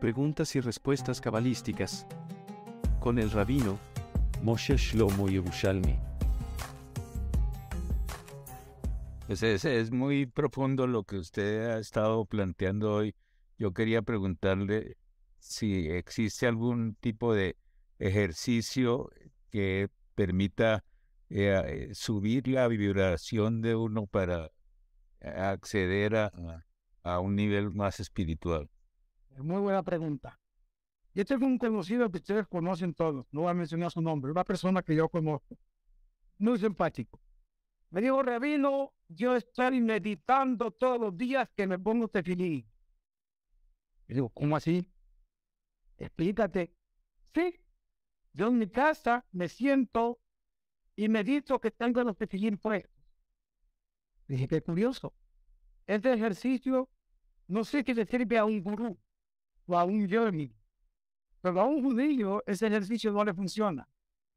Preguntas y respuestas cabalísticas. Con el rabino Moshe Shlomo Yerushalmi. Es, muy profundo lo que usted ha estado planteando hoy. Yo quería preguntarle si existe algún tipo de ejercicio que permita eh, eh, subir la vibración de uno para acceder a, a un nivel más espiritual. Muy buena pregunta. Yo tengo un conocido que ustedes conocen todos, no voy a mencionar su nombre, una persona que yo conozco, muy simpático. Me dijo, Rabino, yo estoy meditando todos los días que me pongo tefilín. Y digo, ¿cómo así? Explícate. Sí, yo en mi casa me siento y medito que tengo los tefilín puestos. Dije, qué curioso. Este ejercicio no sé qué le sirve a un gurú o a un yogi, pero a un judío ese ejercicio no le funciona.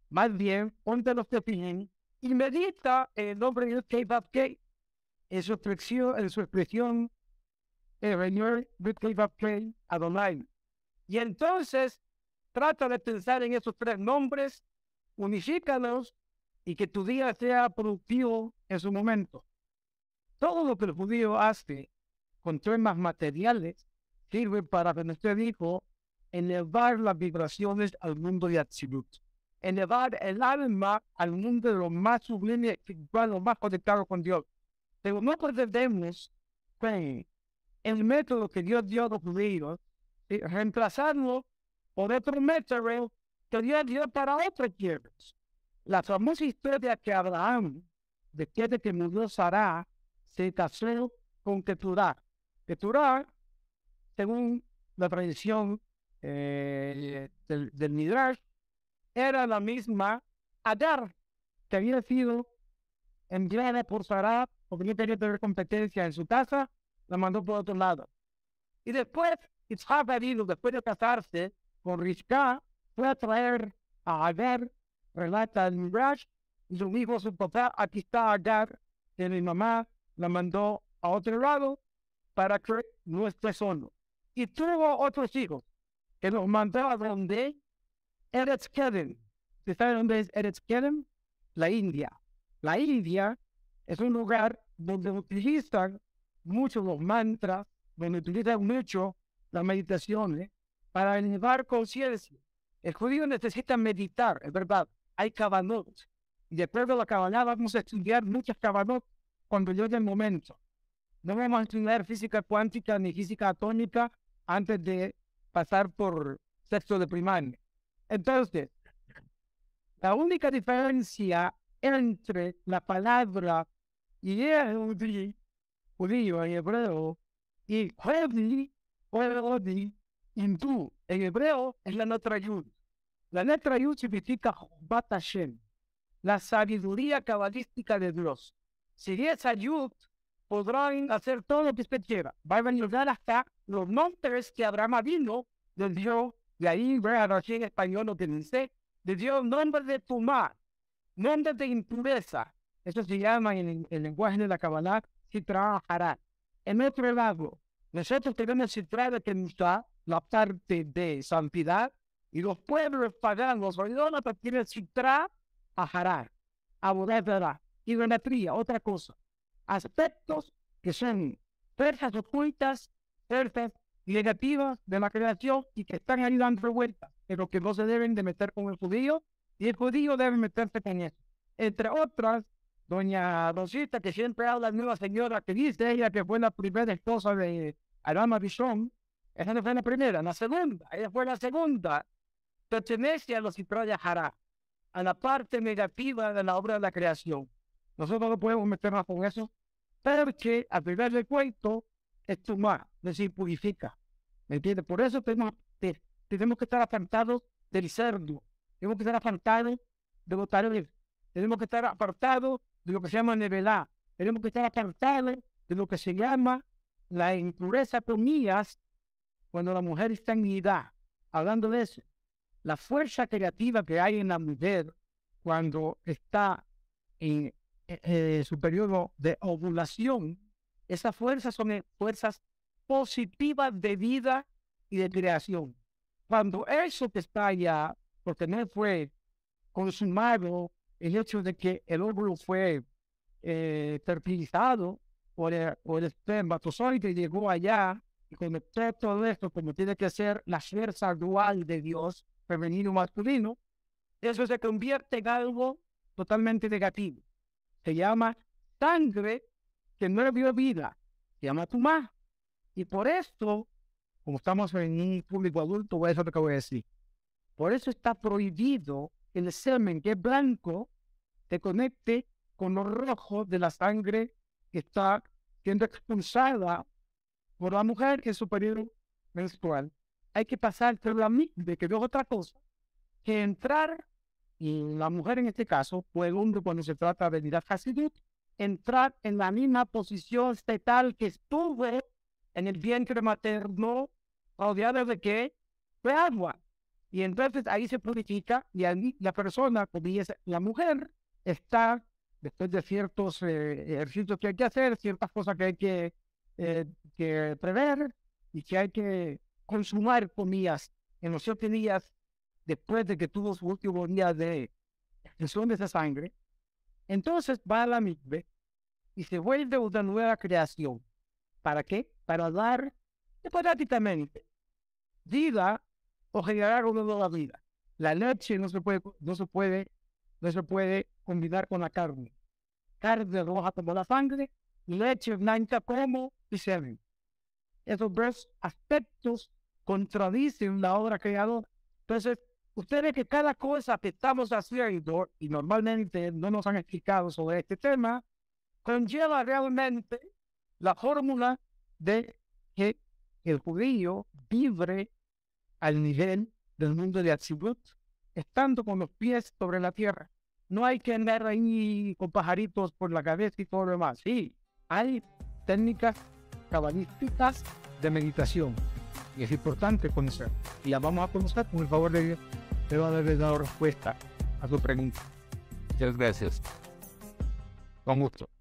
Más bien, ponte los tefilín y medita en el nombre de K. En su expresión, en su expresión, el Señor Adonai. Y entonces trata de pensar en esos tres nombres, unifícalos y que tu día sea productivo en su momento. Todo lo que el judío hace con temas materiales sirve para, como usted dijo, elevar las vibraciones al mundo de absoluto elevar el alma al mundo de lo más sublime, espiritual, lo más conectado con Dios. Pero no pretendemos que el método que Dios dio a los judíos, reemplazarlo por otro método que Dios dio para otras tierras. La famosa historia que Abraham, después que murió Sarah, se casó con Keturah. Keturah, según la tradición eh, del, Midrash, era la misma Agar, que había sido enviada por Sarah porque no tenía tener competencia en su casa, la mandó por otro lado. Y después, Isaac después de casarse con Rishka, fue a traer a Agar, relata el Midrash, y su hijo, su papá, aquí está Agar, que mi mamá la mandó a otro lado para que no esté solo. Y tuvo otros hijos que los mandó a donde Eretz Kedem. ¿Se sabe dónde es Eretz Kedem? La India. La India es un lugar donde utilizan mucho los mantras, donde utilizan mucho las meditaciones para elevar conciencia. El judío necesita meditar, es verdad. Hay cabanot. Y después de la cabana vamos a estudiar muchas cabanot cuando llegue el momento. No vamos a estudiar física cuántica ni física atómica antes de pasar por sexto de primaria. Entonces, la única diferencia entre la palabra Yehudi, judío en hebreo, y Hedi, o hindú en hebreo, es la letra Yud. La letra Yud significa Bat Hashem, la sabiduría cabalística de Dios. Si esa Yud, podrán hacer todo lo que usted quiera. Van a llegar hasta los nombres que Abraham vino del Dios de ahí, así en español lo que dice, de Dios, nombre de mar, nombre de impureza. Eso se llama en el, lenguaje de la Kabbalah, trabajará. En otro lado, nosotros tenemos que nos da la parte de santidad y los pueblos paganos, los tienen Sitra a Abodedara, idolatría, otra cosa. Aspectos que son fuerzas ocultas, fuerzas negativas de la creación y que están ahí dando vueltas, pero que no se deben de meter con el judío y el judío debe meterse con eso. Entre otras, doña Rosita, que siempre habla nueva señora, que dice ella que fue la primera esposa de Arama Bishon, esa no fue la primera, la segunda, ella fue la segunda, pertenece a los Citroya Hará, a la parte negativa de la obra de la creación. Nosotros no podemos meternos con eso, porque a primer de cuento, es tomar, es decir, purifica. ¿Me entiendes? Por eso tenemos, tenemos que estar apartados del cerdo, tenemos que estar apartados de los tareas, tenemos que estar apartados de lo que se llama nevelá, tenemos que estar apartados de lo que se llama la impureza comillas cuando la mujer está en edad. Hablando de eso, la fuerza creativa que hay en la mujer cuando está en, en, en su periodo de ovulación esas fuerzas son fuerzas positivas de vida y de creación. Cuando eso que está allá, porque no fue consumado el hecho de que el óvulo fue eh, fertilizado por el, por el espermatozoide llegó allá y conectó todo esto como tiene que ser la fuerza dual de Dios, femenino y masculino, eso se convierte en algo totalmente negativo. Se llama sangre que no le dio vida, se llama tumá. Y por esto, como estamos en un público adulto, eso es lo que voy a decir. Por eso está prohibido el semen que es blanco te conecte con lo rojo de la sangre que está siendo expulsada por la mujer que su periodo menstrual. Hay que pasar por la de que es otra cosa que entrar, y la mujer en este caso, o el hombre cuando se trata de vida Hasidut, entrar en la misma posición fetal que estuve en el vientre materno, rodeada de qué? De agua. Y entonces ahí se purifica y ahí la persona, la mujer, está, después de ciertos eh, ejercicios que hay que hacer, ciertas cosas que hay que, eh, que prever y que hay que consumar comidas en los siete días después de que tuvo su último día de expresión de esa sangre, entonces va a la mitbe y se vuelve una nueva creación. ¿Para qué? Para dar hipotéticamente vida o generar una nueva vida. La leche no se puede, no se puede, no se puede combinar con la carne. Carne roja como la sangre, leche blanca como y semen. Esos dos aspectos contradicen la obra creadora. Entonces, ustedes que cada cosa que estamos haciendo, y normalmente no nos han explicado sobre este tema, conlleva realmente la fórmula de que el judío vibre al nivel del mundo de Atzibut, estando con los pies sobre la tierra. No hay que andar ahí con pajaritos por la cabeza y todo lo demás. Sí, hay técnicas cabalísticas de meditación. Y es importante conocer. Y la vamos a conocer con el favor de Dios. A dar la respuesta a tu pregunta. Muchas gracias. Con gusto.